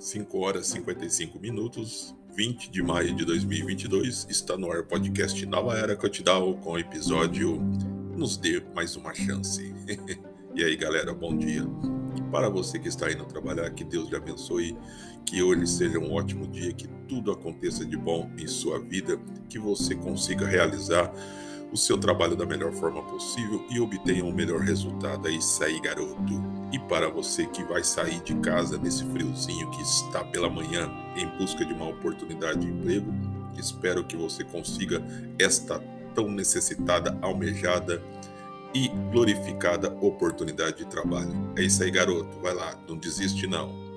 5 horas e 55 minutos, 20 de maio de 2022, está no ar o podcast Nova Era Cotidal com o episódio Nos Dê Mais Uma Chance. e aí galera, bom dia. Para você que está indo trabalhar, que Deus lhe abençoe, que hoje seja um ótimo dia, que tudo aconteça de bom em sua vida, que você consiga realizar o seu trabalho da melhor forma possível e obtenha um melhor resultado. É isso aí, garoto. E para você que vai sair de casa nesse friozinho que está pela manhã em busca de uma oportunidade de emprego, espero que você consiga esta tão necessitada, almejada e glorificada oportunidade de trabalho. É isso aí, garoto. Vai lá, não desiste não.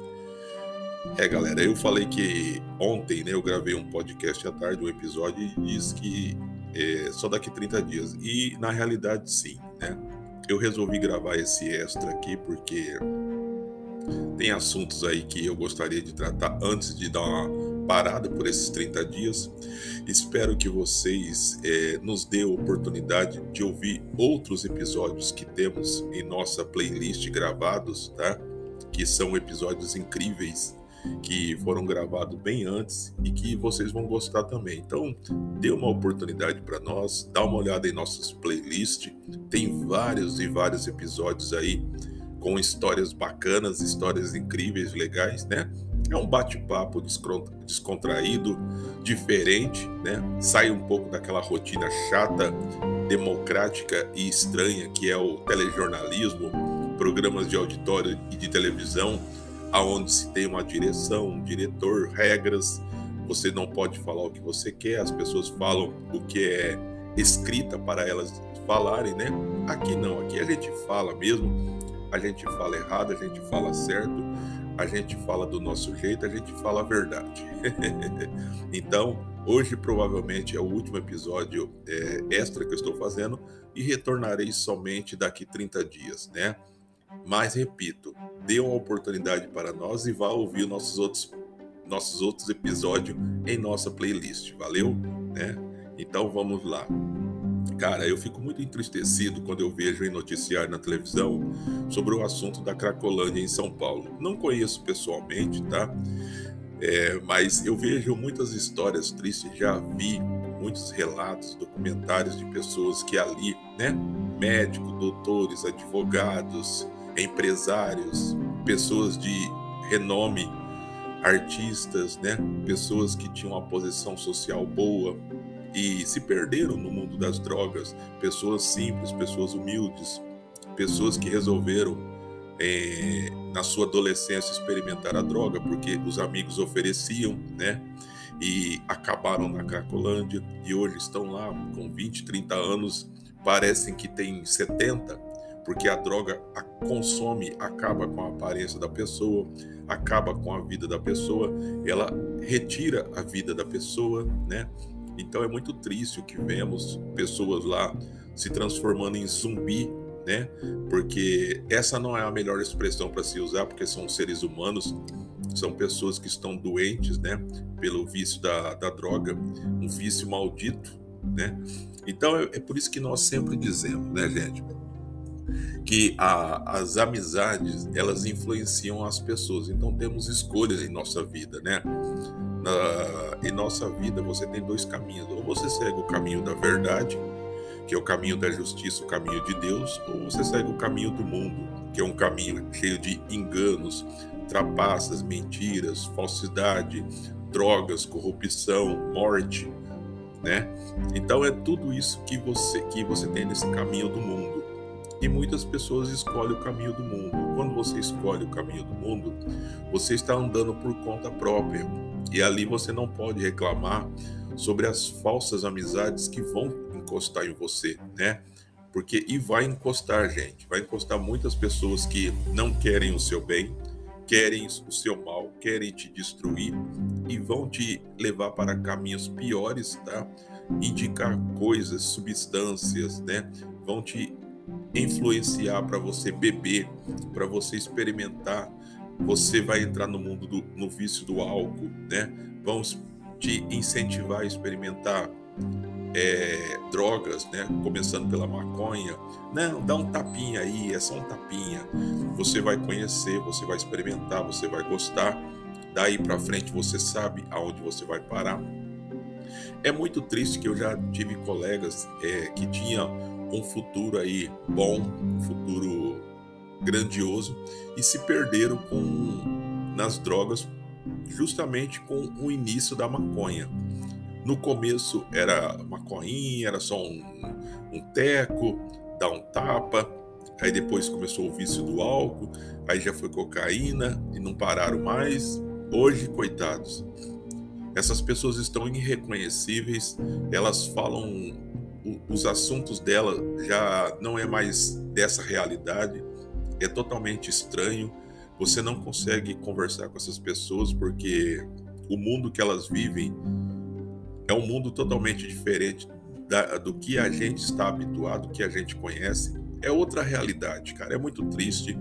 É, galera, eu falei que ontem, né, eu gravei um podcast à tarde, um episódio, e disse que é, só daqui 30 dias. E na realidade, sim, né? Eu resolvi gravar esse extra aqui porque tem assuntos aí que eu gostaria de tratar antes de dar uma parada por esses 30 dias. Espero que vocês é, nos dê a oportunidade de ouvir outros episódios que temos em nossa playlist gravados, tá? Que são episódios incríveis que foram gravados bem antes e que vocês vão gostar também. Então, dê uma oportunidade para nós, dá uma olhada em nossas playlists, tem vários e vários episódios aí com histórias bacanas, histórias incríveis, legais, né? É um bate-papo descontraído, diferente, né? Sai um pouco daquela rotina chata, democrática e estranha que é o telejornalismo, programas de auditório e de televisão aonde se tem uma direção, um diretor, regras. Você não pode falar o que você quer, as pessoas falam o que é escrita para elas falarem, né? Aqui não, aqui a gente fala mesmo, a gente fala errado, a gente fala certo, a gente fala do nosso jeito, a gente fala a verdade. então, hoje provavelmente é o último episódio é, extra que eu estou fazendo e retornarei somente daqui 30 dias, né? Mas repito, dê uma oportunidade para nós e vá ouvir nossos outros nossos outros episódios em nossa playlist. Valeu, né? Então vamos lá. Cara, eu fico muito entristecido quando eu vejo em noticiário na televisão sobre o assunto da Cracolândia em São Paulo. Não conheço pessoalmente, tá? É, mas eu vejo muitas histórias tristes, já vi muitos relatos, documentários de pessoas que ali, né? Médicos, doutores, advogados, empresários, pessoas de renome, artistas, né? Pessoas que tinham uma posição social boa e se perderam no mundo das drogas, pessoas simples, pessoas humildes, pessoas que resolveram é, na sua adolescência experimentar a droga porque os amigos ofereciam, né? E acabaram na Cracolândia e hoje estão lá com 20, 30 anos, parecem que têm 70 porque a droga a consome, acaba com a aparência da pessoa, acaba com a vida da pessoa, ela retira a vida da pessoa, né? Então é muito triste o que vemos pessoas lá se transformando em zumbi, né? Porque essa não é a melhor expressão para se usar, porque são seres humanos, são pessoas que estão doentes, né? Pelo vício da, da droga, um vício maldito, né? Então é, é por isso que nós sempre dizemos, né, gente? Que a, as amizades elas influenciam as pessoas. Então temos escolhas em nossa vida, né? Na, em nossa vida você tem dois caminhos: ou você segue o caminho da verdade, que é o caminho da justiça, o caminho de Deus, ou você segue o caminho do mundo, que é um caminho cheio de enganos, trapaças, mentiras, falsidade, drogas, corrupção, morte, né? Então é tudo isso que você que você tem nesse caminho do mundo. E muitas pessoas escolhem o caminho do mundo. Quando você escolhe o caminho do mundo, você está andando por conta própria. E ali você não pode reclamar sobre as falsas amizades que vão encostar em você, né? Porque e vai encostar, gente, vai encostar muitas pessoas que não querem o seu bem, querem o seu mal, querem te destruir e vão te levar para caminhos piores, tá? Indicar coisas, substâncias, né? Vão te influenciar para você beber, para você experimentar. Você vai entrar no mundo do no vício do álcool, né? Vamos te incentivar a experimentar é, drogas, né? Começando pela maconha. Não, dá um tapinha aí, é só um tapinha. Você vai conhecer, você vai experimentar, você vai gostar daí para frente você sabe aonde você vai parar. É muito triste que eu já tive colegas é, que tinham um futuro aí bom, um futuro grandioso e se perderam com nas drogas justamente com o início da maconha. No começo era maconhinha, era só um, um teco, dar um tapa, aí depois começou o vício do álcool, aí já foi cocaína e não pararam mais. Hoje, coitados, essas pessoas estão irreconhecíveis, elas falam, os assuntos dela já não é mais dessa realidade, é totalmente estranho. Você não consegue conversar com essas pessoas porque o mundo que elas vivem é um mundo totalmente diferente da, do que a gente está habituado, que a gente conhece. É outra realidade, cara. É muito triste.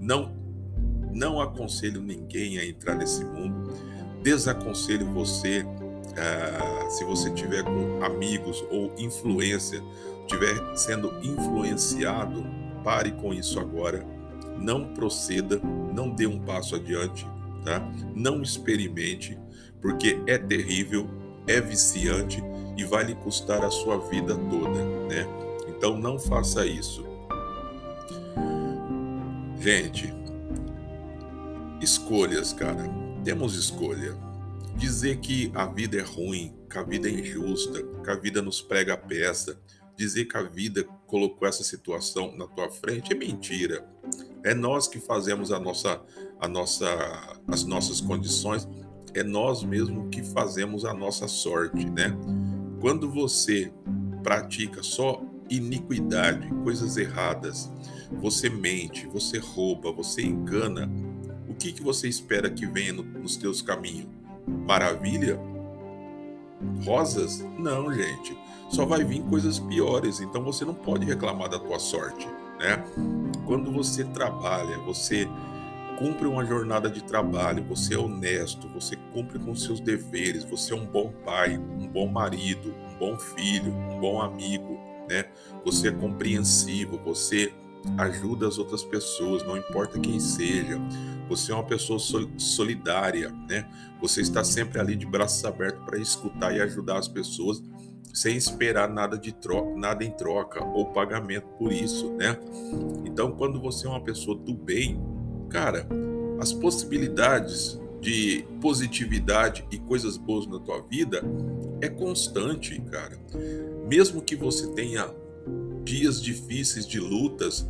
Não, não aconselho ninguém a entrar nesse mundo. Desaconselho você, uh, se você tiver com amigos ou influência, estiver sendo influenciado, pare com isso agora. Não proceda, não dê um passo adiante, tá? Não experimente, porque é terrível é viciante e vai lhe custar a sua vida toda, né? Então não faça isso. Gente, escolhas, cara. Temos escolha. Dizer que a vida é ruim, que a vida é injusta, que a vida nos prega a peça, dizer que a vida colocou essa situação na tua frente é mentira. É nós que fazemos a nossa, a nossa, as nossas condições é nós mesmos que fazemos a nossa sorte, né? Quando você pratica só iniquidade, coisas erradas, você mente, você rouba, você engana, o que, que você espera que venha no, nos teus caminhos? Maravilha? Rosas? Não, gente. Só vai vir coisas piores, então você não pode reclamar da tua sorte, né? Quando você trabalha, você cumpre uma jornada de trabalho, você é honesto, você cumpre com seus deveres, você é um bom pai, um bom marido, um bom filho, um bom amigo, né? Você é compreensivo, você ajuda as outras pessoas, não importa quem seja. Você é uma pessoa solidária, né? Você está sempre ali de braços abertos para escutar e ajudar as pessoas sem esperar nada de troca, nada em troca ou pagamento por isso, né? Então, quando você é uma pessoa do bem, cara, as possibilidades de positividade e coisas boas na tua vida é constante, cara. Mesmo que você tenha dias difíceis de lutas,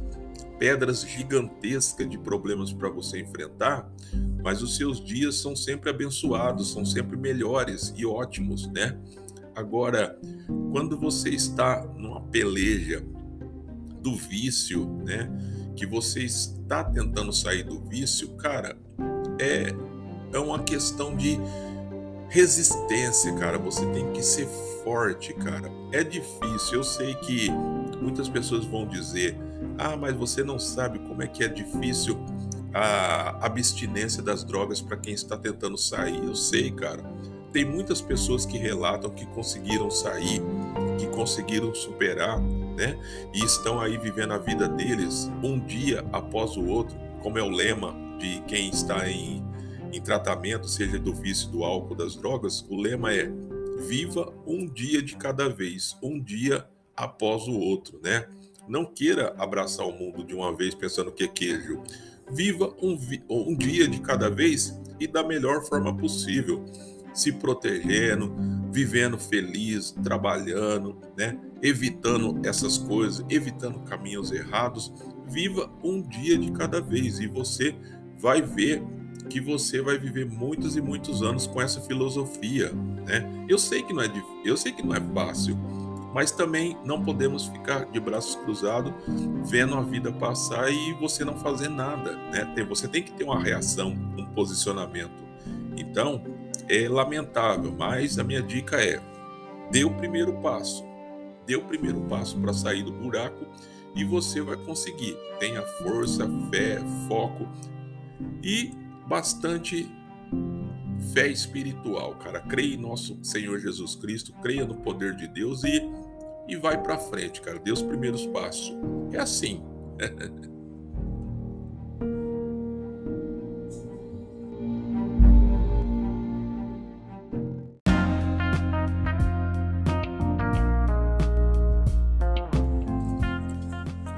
pedras gigantescas de problemas para você enfrentar, mas os seus dias são sempre abençoados, são sempre melhores e ótimos, né? Agora, quando você está numa peleja do vício, né? que você está tentando sair do vício, cara, é, é uma questão de resistência, cara. Você tem que ser forte, cara. É difícil. Eu sei que muitas pessoas vão dizer: ah, mas você não sabe como é que é difícil a abstinência das drogas para quem está tentando sair. Eu sei, cara. Tem muitas pessoas que relatam que conseguiram sair, que conseguiram superar, né? E estão aí vivendo a vida deles um dia após o outro, como é o lema de quem está em, em tratamento, seja do vício, do álcool, das drogas. O lema é: viva um dia de cada vez, um dia após o outro, né? Não queira abraçar o mundo de uma vez pensando que é queijo. Viva um, um dia de cada vez e da melhor forma possível se protegendo, vivendo feliz, trabalhando, né? Evitando essas coisas, evitando caminhos errados. Viva um dia de cada vez e você vai ver que você vai viver muitos e muitos anos com essa filosofia, né? Eu sei que não é eu sei que não é fácil, mas também não podemos ficar de braços cruzados vendo a vida passar e você não fazer nada, né? Você tem que ter uma reação, um posicionamento. Então, é lamentável, mas a minha dica é: dê o primeiro passo. Dê o primeiro passo para sair do buraco e você vai conseguir. Tenha força, fé, foco e bastante fé espiritual, cara. Creia em nosso Senhor Jesus Cristo, creia no poder de Deus e, e vai para frente, cara. Dê os primeiros passos. É assim.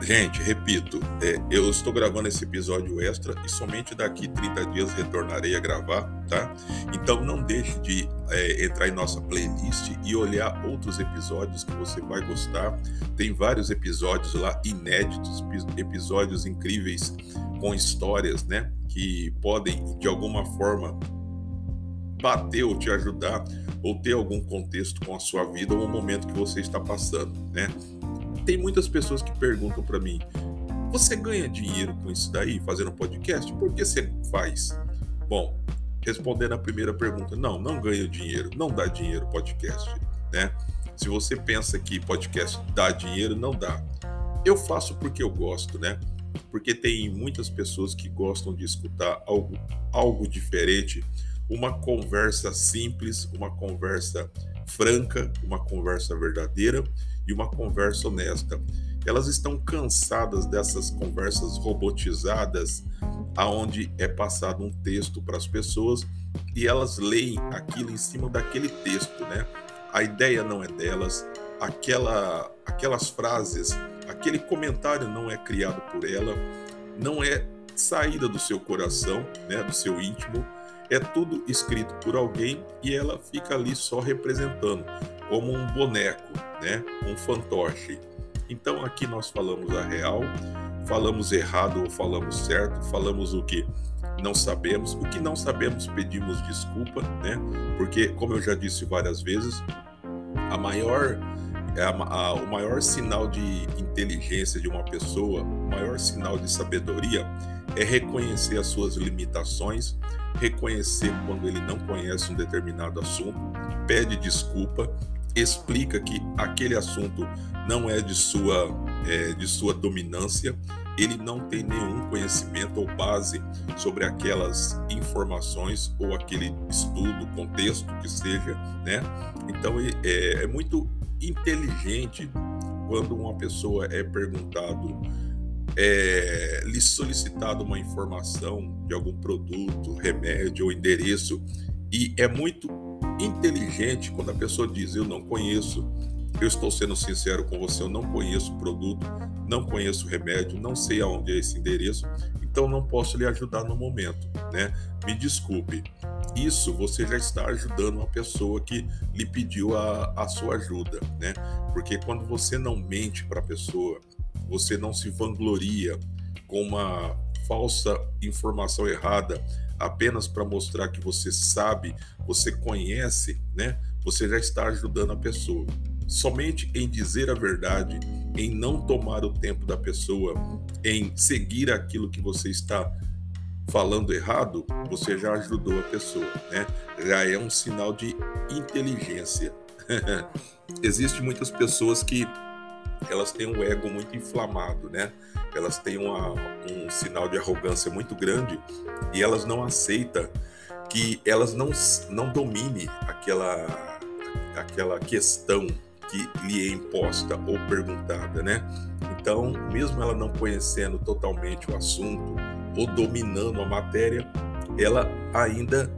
Gente, repito, é, eu estou gravando esse episódio extra e somente daqui 30 dias retornarei a gravar, tá? Então não deixe de é, entrar em nossa playlist e olhar outros episódios que você vai gostar. Tem vários episódios lá inéditos, episódios incríveis com histórias, né? Que podem de alguma forma bater ou te ajudar ou ter algum contexto com a sua vida ou o momento que você está passando, né? Tem muitas pessoas que perguntam para mim: você ganha dinheiro com isso daí, fazendo podcast? Por que você faz? Bom, respondendo a primeira pergunta, não, não ganho dinheiro, não dá dinheiro podcast, né? Se você pensa que podcast dá dinheiro, não dá. Eu faço porque eu gosto, né? Porque tem muitas pessoas que gostam de escutar algo, algo diferente, uma conversa simples, uma conversa franca, uma conversa verdadeira e uma conversa honesta. Elas estão cansadas dessas conversas robotizadas, aonde é passado um texto para as pessoas e elas leem aquilo em cima daquele texto, né? A ideia não é delas, aquela, aquelas frases, aquele comentário não é criado por ela, não é saída do seu coração, né, do seu íntimo, é tudo escrito por alguém e ela fica ali só representando, como um boneco, né? um fantoche. Então aqui nós falamos a real, falamos errado ou falamos certo, falamos o que não sabemos, o que não sabemos pedimos desculpa, né? Porque como eu já disse várias vezes, a maior a, a, o maior sinal de inteligência de uma pessoa, o maior sinal de sabedoria é reconhecer as suas limitações, reconhecer quando ele não conhece um determinado assunto, pede desculpa, explica que aquele assunto não é de sua, é, de sua dominância, ele não tem nenhum conhecimento ou base sobre aquelas informações ou aquele estudo, contexto que seja, né? Então é, é muito inteligente quando uma pessoa é perguntado é, lhe solicitado uma informação de algum produto, remédio ou endereço, e é muito inteligente quando a pessoa diz: Eu não conheço, eu estou sendo sincero com você, eu não conheço o produto, não conheço o remédio, não sei aonde é esse endereço, então não posso lhe ajudar no momento, né? Me desculpe. Isso você já está ajudando uma pessoa que lhe pediu a, a sua ajuda, né? Porque quando você não mente para a pessoa, você não se vangloria com uma falsa informação errada apenas para mostrar que você sabe, você conhece, né? Você já está ajudando a pessoa. Somente em dizer a verdade, em não tomar o tempo da pessoa, em seguir aquilo que você está falando errado, você já ajudou a pessoa, né? Já é um sinal de inteligência. Existem muitas pessoas que elas têm um ego muito inflamado, né? Elas têm uma, um sinal de arrogância muito grande e elas não aceitam que elas não, não dominem aquela, aquela questão que lhe é imposta ou perguntada, né? Então, mesmo ela não conhecendo totalmente o assunto ou dominando a matéria, ela ainda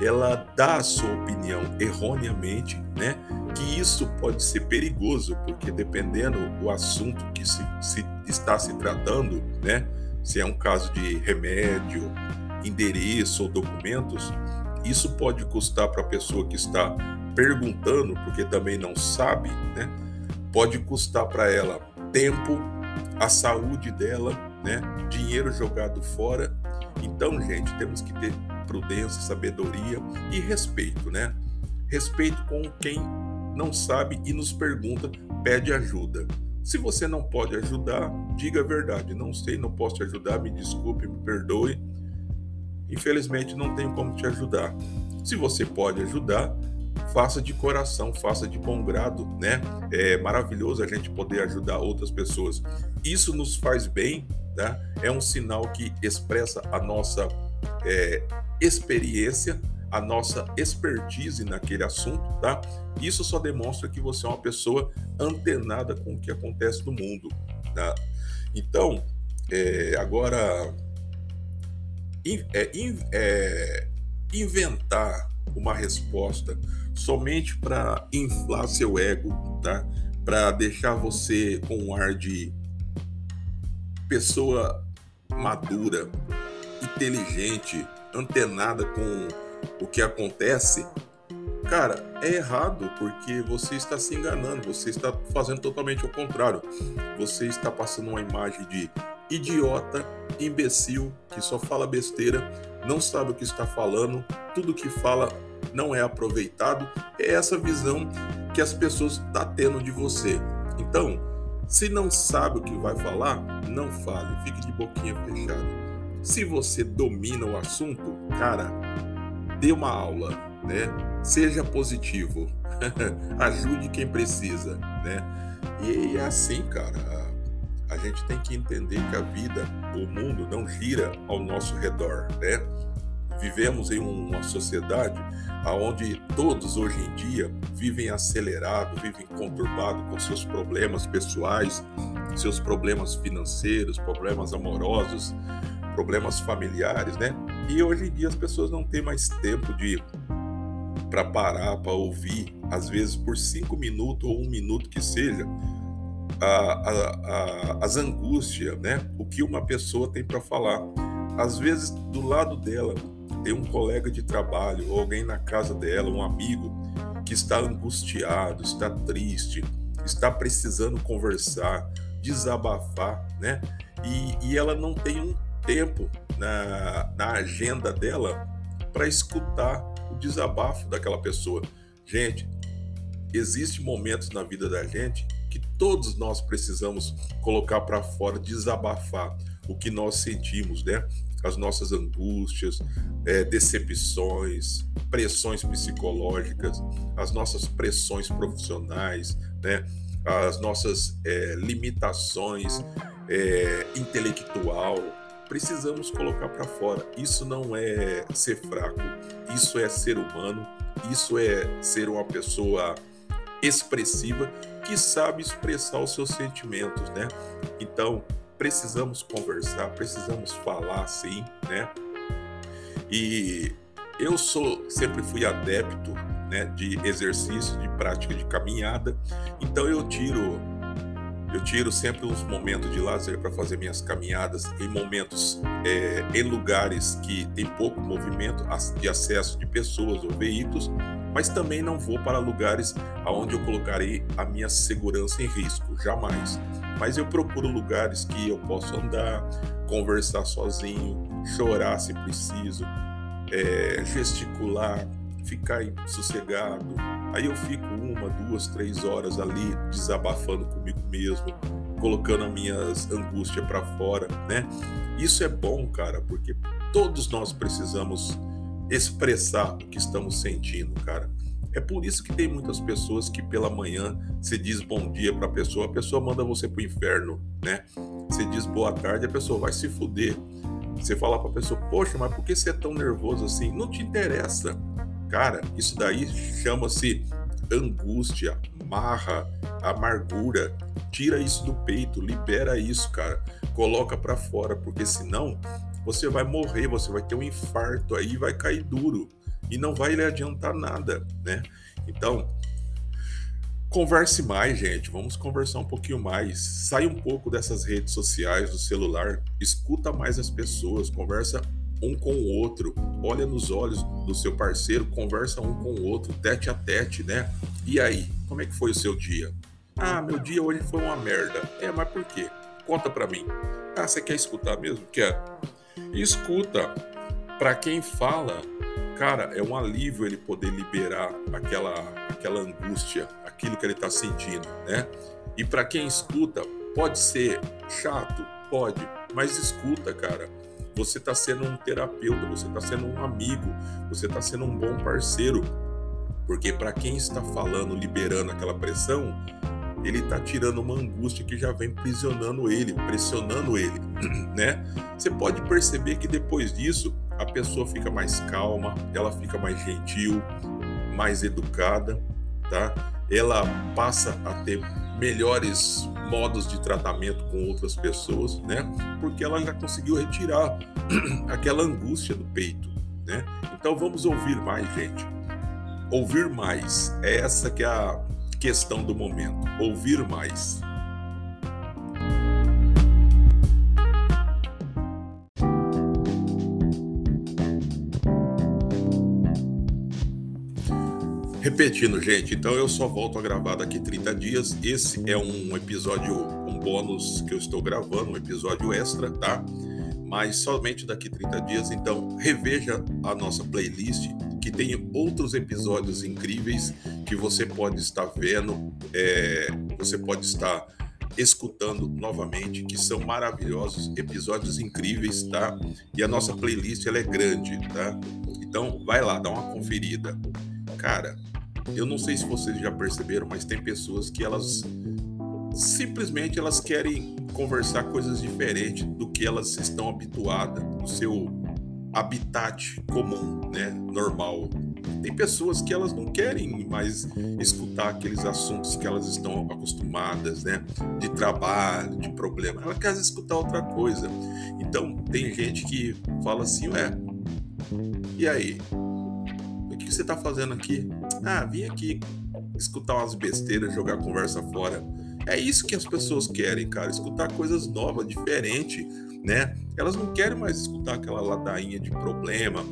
ela dá a sua opinião erroneamente, né? Que isso pode ser perigoso, porque dependendo do assunto que se, se está se tratando, né? Se é um caso de remédio, endereço ou documentos, isso pode custar para a pessoa que está perguntando, porque também não sabe, né? Pode custar para ela tempo, a saúde dela, né? Dinheiro jogado fora. Então, gente, temos que ter prudência, sabedoria e respeito, né? Respeito com quem não sabe e nos pergunta, pede ajuda. Se você não pode ajudar, diga a verdade. Não sei, não posso te ajudar, me desculpe, me perdoe. Infelizmente não tenho como te ajudar. Se você pode ajudar, faça de coração, faça de bom grado, né? É maravilhoso a gente poder ajudar outras pessoas. Isso nos faz bem, tá? É um sinal que expressa a nossa é, experiência, a nossa expertise naquele assunto, tá? Isso só demonstra que você é uma pessoa antenada com o que acontece no mundo, tá? Então, é, agora, in, é, in, é, inventar uma resposta somente para inflar seu ego, tá? Para deixar você com um ar de pessoa madura, inteligente, antenada com o que acontece, cara, é errado porque você está se enganando, você está fazendo totalmente o contrário. Você está passando uma imagem de idiota, imbecil, que só fala besteira, não sabe o que está falando, tudo que fala não é aproveitado. É essa visão que as pessoas estão tá tendo de você. Então, se não sabe o que vai falar, não fale, fique de boquinha fechada. Se você domina o assunto, cara, dê uma aula, né? Seja positivo, ajude quem precisa, né? E é assim, cara. A gente tem que entender que a vida, o mundo não gira ao nosso redor, né? Vivemos em uma sociedade onde todos hoje em dia vivem acelerado, vivem conturbado com seus problemas pessoais, seus problemas financeiros, problemas amorosos, problemas familiares, né? E hoje em dia as pessoas não têm mais tempo de para parar, para ouvir, às vezes por cinco minutos ou um minuto que seja, a, a, a, as angústias, né? O que uma pessoa tem para falar. Às vezes do lado dela tem um colega de trabalho ou alguém na casa dela, um amigo que está angustiado, está triste, está precisando conversar, desabafar, né? E, e ela não tem um tempo na, na agenda dela para escutar o desabafo daquela pessoa. Gente, existem momentos na vida da gente que todos nós precisamos colocar para fora, desabafar o que nós sentimos, né? As nossas angústias, é, decepções, pressões psicológicas, as nossas pressões profissionais, né? As nossas é, limitações é, intelectual, precisamos colocar para fora. Isso não é ser fraco, isso é ser humano, isso é ser uma pessoa expressiva que sabe expressar os seus sentimentos, né? Então, precisamos conversar, precisamos falar sim, né? E eu sou sempre fui adepto, né, de exercício, de prática de caminhada. Então eu tiro eu tiro sempre uns momentos de lazer para fazer minhas caminhadas em momentos, é, em lugares que tem pouco movimento de acesso de pessoas ou veículos, mas também não vou para lugares aonde eu colocarei a minha segurança em risco, jamais. Mas eu procuro lugares que eu possa andar, conversar sozinho, chorar se preciso, é, gesticular, ficar sossegado. Aí eu fico uma, duas, três horas ali desabafando comigo mesmo, colocando as minhas angústias para fora, né? Isso é bom, cara, porque todos nós precisamos expressar o que estamos sentindo, cara. É por isso que tem muitas pessoas que pela manhã você diz bom dia para a pessoa, a pessoa manda você pro inferno, né? Você diz boa tarde, a pessoa vai se fuder. Você fala para a pessoa, poxa, mas por que você é tão nervoso assim? Não te interessa. Cara, isso daí chama-se angústia, marra, amargura. Tira isso do peito, libera isso, cara. Coloca para fora, porque senão você vai morrer, você vai ter um infarto aí, vai cair duro e não vai lhe adiantar nada, né? Então, converse mais, gente. Vamos conversar um pouquinho mais. Sai um pouco dessas redes sociais, do celular, escuta mais as pessoas, conversa um com o outro, olha nos olhos do seu parceiro, conversa um com o outro, tete a tete, né? E aí, como é que foi o seu dia? Ah, meu dia hoje foi uma merda. É, mas por quê? Conta pra mim. Ah, você quer escutar mesmo? Quer? Escuta. Para quem fala, cara, é um alívio ele poder liberar aquela, aquela angústia, aquilo que ele tá sentindo, né? E para quem escuta, pode ser chato, pode, mas escuta, cara você está sendo um terapeuta, você está sendo um amigo, você está sendo um bom parceiro. Porque para quem está falando, liberando aquela pressão, ele está tirando uma angústia que já vem prisionando ele, pressionando ele, né? Você pode perceber que depois disso a pessoa fica mais calma, ela fica mais gentil, mais educada, tá? Ela passa a ter melhores modos de tratamento com outras pessoas, né? Porque ela já conseguiu retirar aquela angústia do peito, né? Então vamos ouvir mais, gente. Ouvir mais é essa que é a questão do momento. Ouvir mais. Repetindo, gente, então eu só volto a gravar daqui 30 dias. Esse é um episódio, um bônus que eu estou gravando, um episódio extra, tá? Mas somente daqui 30 dias. Então, reveja a nossa playlist, que tem outros episódios incríveis que você pode estar vendo, é, você pode estar escutando novamente, que são maravilhosos, episódios incríveis, tá? E a nossa playlist ela é grande, tá? Então vai lá, dá uma conferida. Cara, eu não sei se vocês já perceberam, mas tem pessoas que elas simplesmente elas querem conversar coisas diferentes do que elas estão habituadas, do seu habitat comum, né, normal. Tem pessoas que elas não querem mais escutar aqueles assuntos que elas estão acostumadas, né, de trabalho, de problema. Ela quer escutar outra coisa. Então tem gente que fala assim, ué, e aí? Você está fazendo aqui? Ah, vim aqui escutar umas besteiras, jogar conversa fora. É isso que as pessoas querem, cara, escutar coisas novas, diferentes, né? Elas não querem mais escutar aquela ladainha de problema,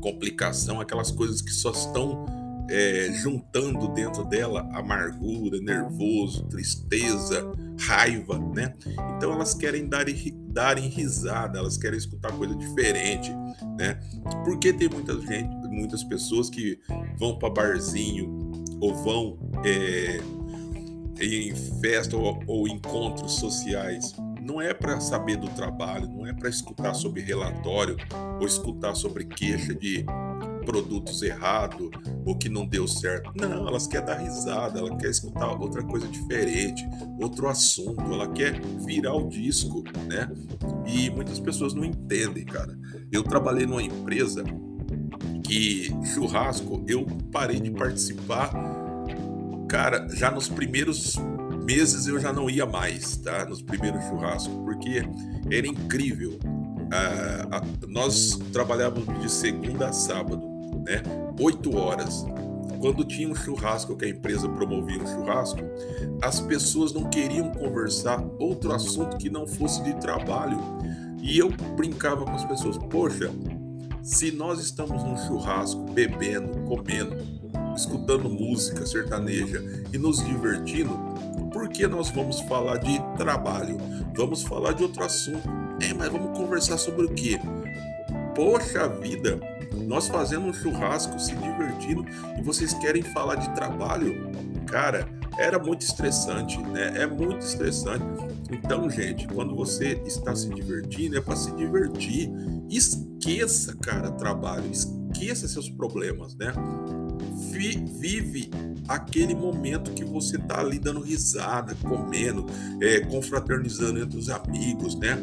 complicação, aquelas coisas que só estão é, juntando dentro dela amargura, nervoso, tristeza, raiva, né? Então elas querem dar, darem risada, elas querem escutar coisa diferente, né? Porque tem muita gente, muitas pessoas que vão para barzinho ou vão é, em festa ou, ou encontros sociais não é para saber do trabalho, não é para escutar sobre relatório ou escutar sobre queixa de produtos errados ou que não deu certo. Não, elas querem dar risada, ela quer escutar outra coisa diferente, outro assunto, ela quer virar o disco, né? E muitas pessoas não entendem, cara. Eu trabalhei numa empresa que churrasco eu parei de participar, cara, já nos primeiros meses eu já não ia mais, tá? Nos primeiros churrascos, porque era incrível. Ah, nós trabalhávamos de segunda a sábado, né? Oito horas. Quando tinha um churrasco, que a empresa promovia um churrasco, as pessoas não queriam conversar outro assunto que não fosse de trabalho. E eu brincava com as pessoas: poxa, se nós estamos num churrasco, bebendo, comendo, escutando música sertaneja e nos divertindo, por que nós vamos falar de trabalho? Vamos falar de outro assunto. É, mas vamos conversar sobre o quê? Poxa vida, nós fazendo um churrasco, se divertindo, e vocês querem falar de trabalho? Cara, era muito estressante, né? É muito estressante. Então, gente, quando você está se divertindo, é para se divertir. Esqueça, cara, trabalho, esqueça seus problemas, né? vive aquele momento que você está ali dando risada, comendo, é, confraternizando entre os amigos, né?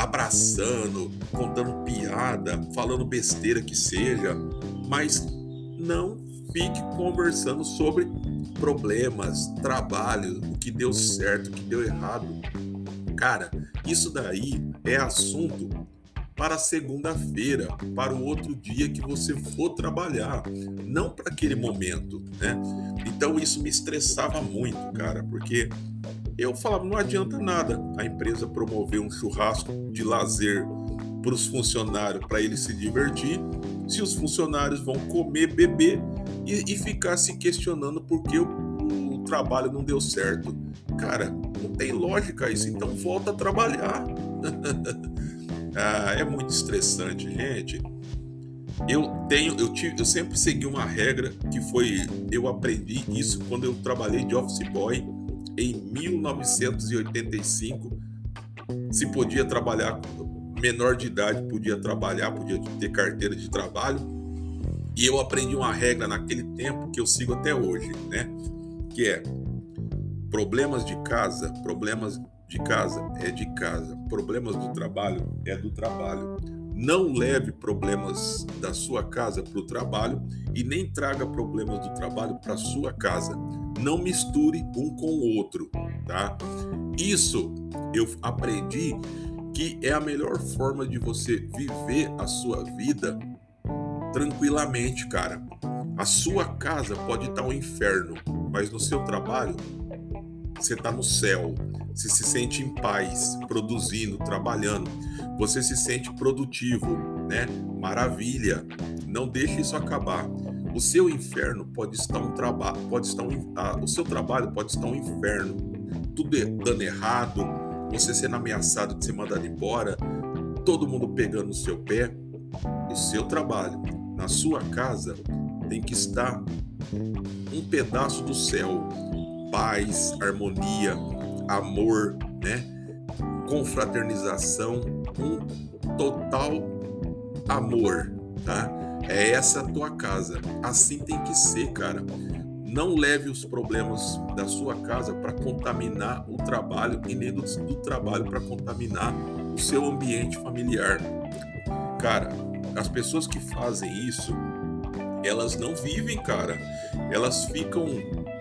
Abraçando, contando piada, falando besteira que seja, mas não fique conversando sobre problemas, trabalho, o que deu certo, o que deu errado. Cara, isso daí é assunto para segunda-feira, para o outro dia que você for trabalhar, não para aquele momento, né? Então isso me estressava muito, cara, porque eu falava, não adianta nada a empresa promover um churrasco de lazer para os funcionários, para eles se divertir, se os funcionários vão comer, beber e, e ficar se questionando por que o, o trabalho não deu certo. Cara, não tem lógica isso, então volta a trabalhar. Ah, é muito estressante, gente. Eu tenho, eu tive, eu sempre segui uma regra que foi, eu aprendi isso quando eu trabalhei de office boy em 1985. Se podia trabalhar menor de idade, podia trabalhar, podia ter carteira de trabalho. E eu aprendi uma regra naquele tempo que eu sigo até hoje, né? Que é problemas de casa, problemas de casa é de casa, problemas do trabalho é do trabalho. Não leve problemas da sua casa para o trabalho e nem traga problemas do trabalho para sua casa. Não misture um com o outro, tá? Isso eu aprendi que é a melhor forma de você viver a sua vida tranquilamente, cara. A sua casa pode estar um inferno, mas no seu trabalho você está no céu, você se sente em paz, produzindo, trabalhando, você se sente produtivo, né? Maravilha. Não deixe isso acabar. O seu inferno pode estar um trabalho, pode estar um, o seu trabalho pode estar um inferno, tudo dando errado, você sendo ameaçado de ser mandado embora, todo mundo pegando no seu pé. O seu trabalho, na sua casa, tem que estar um pedaço do céu, paz, harmonia, amor, né? Confraternização, um total amor, tá? É essa a tua casa. Assim tem que ser, cara. Não leve os problemas da sua casa para contaminar o trabalho e nem do, do trabalho para contaminar o seu ambiente familiar. Cara, as pessoas que fazem isso, elas não vivem, cara. Elas ficam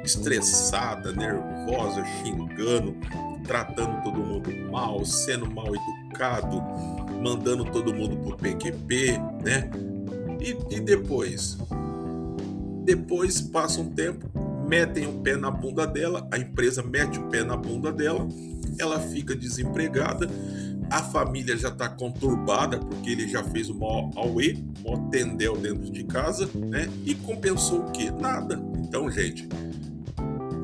estressadas, nervosas, xingando, tratando todo mundo mal, sendo mal educado, mandando todo mundo pro PQP, né? E, e depois? Depois passa um tempo, metem o pé na bunda dela, a empresa mete o pé na bunda dela, ela fica desempregada, a família já está conturbada porque ele já fez o maior auê, o maior tendel dentro de casa, né? E compensou o quê? Nada. Então, gente,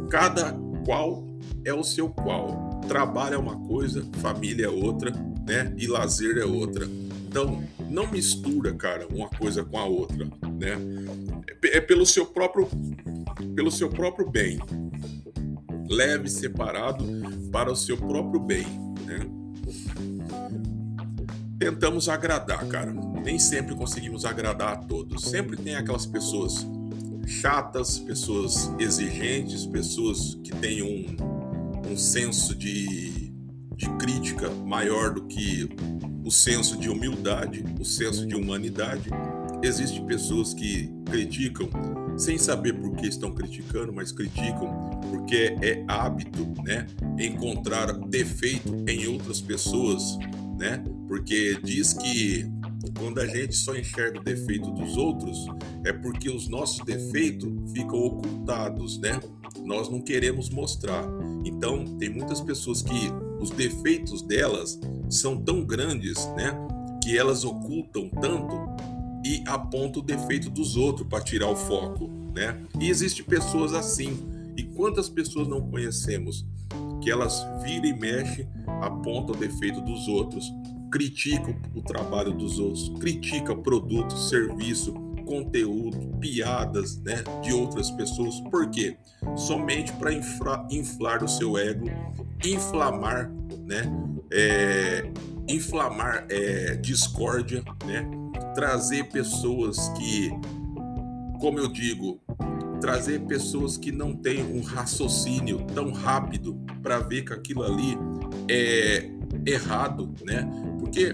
cada qual é o seu qual. Trabalho é uma coisa, família é outra, né? E lazer é outra. Então, não mistura, cara, uma coisa com a outra, né? É pelo seu próprio pelo seu próprio bem. Leve separado para o seu próprio bem, né? Tentamos agradar, cara. Nem sempre conseguimos agradar a todos. Sempre tem aquelas pessoas chatas, pessoas exigentes, pessoas que têm um, um senso de, de crítica maior do que o senso de humildade, o senso de humanidade. Existem pessoas que criticam sem saber por que estão criticando, mas criticam porque é hábito, né? Encontrar defeito em outras pessoas, né? Porque diz que quando a gente só enxerga o defeito dos outros, é porque os nossos defeitos ficam ocultados, né? Nós não queremos mostrar. Então, tem muitas pessoas que os defeitos delas são tão grandes, né, que elas ocultam tanto e apontam o defeito dos outros para tirar o foco, né? E existe pessoas assim. E quantas pessoas não conhecemos que elas viram e mexem, apontam o defeito dos outros, criticam o trabalho dos outros, criticam produto, serviço, conteúdo, piadas, né, de outras pessoas. Por quê? Somente para inflar o seu ego, inflamar, né, é, inflamar é, discórdia, né, trazer pessoas que, como eu digo, trazer pessoas que não têm um raciocínio tão rápido para ver que aquilo ali é errado, né? Porque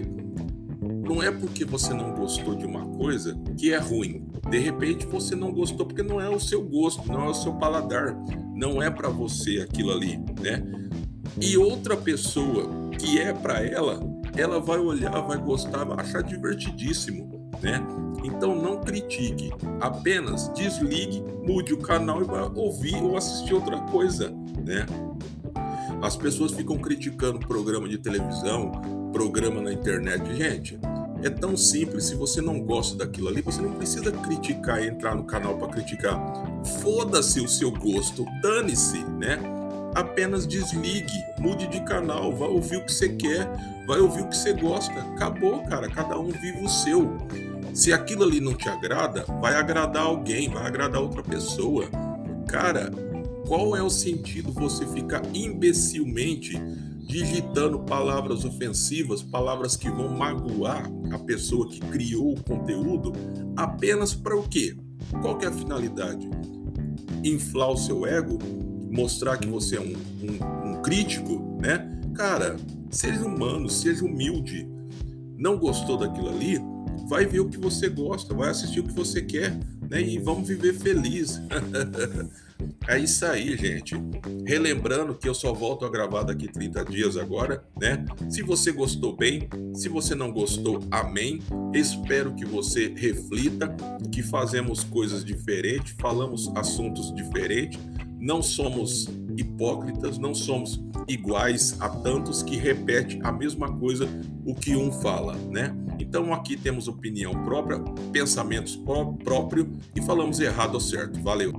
não é porque você não gostou de uma coisa que é ruim. De repente você não gostou porque não é o seu gosto, não é o seu paladar, não é para você aquilo ali, né? E outra pessoa que é para ela, ela vai olhar, vai gostar, vai achar divertidíssimo, né? Então não critique, apenas desligue, mude o canal e vai ouvir ou assistir outra coisa, né? As pessoas ficam criticando programa de televisão, programa na internet. Gente, é tão simples. Se você não gosta daquilo ali, você não precisa criticar e entrar no canal para criticar. Foda-se o seu gosto, dane-se, né? Apenas desligue, mude de canal, vai ouvir o que você quer, vai ouvir o que você gosta. Acabou, cara. Cada um vive o seu. Se aquilo ali não te agrada, vai agradar alguém, vai agradar outra pessoa. Cara, qual é o sentido você ficar imbecilmente digitando palavras ofensivas, palavras que vão magoar a pessoa que criou o conteúdo, apenas para o quê? Qual é a finalidade? Inflar o seu ego? Mostrar que você é um, um, um crítico, né? Cara, seja humano, seja humilde. Não gostou daquilo ali? Vai ver o que você gosta, vai assistir o que você quer, né? E vamos viver feliz. é isso aí, gente. Relembrando que eu só volto a gravar daqui 30 dias agora, né? Se você gostou bem, se você não gostou, amém. Espero que você reflita, que fazemos coisas diferentes, falamos assuntos diferentes não somos hipócritas, não somos iguais a tantos que repete a mesma coisa o que um fala, né? Então aqui temos opinião própria, pensamentos pró próprios e falamos errado ou certo. Valeu!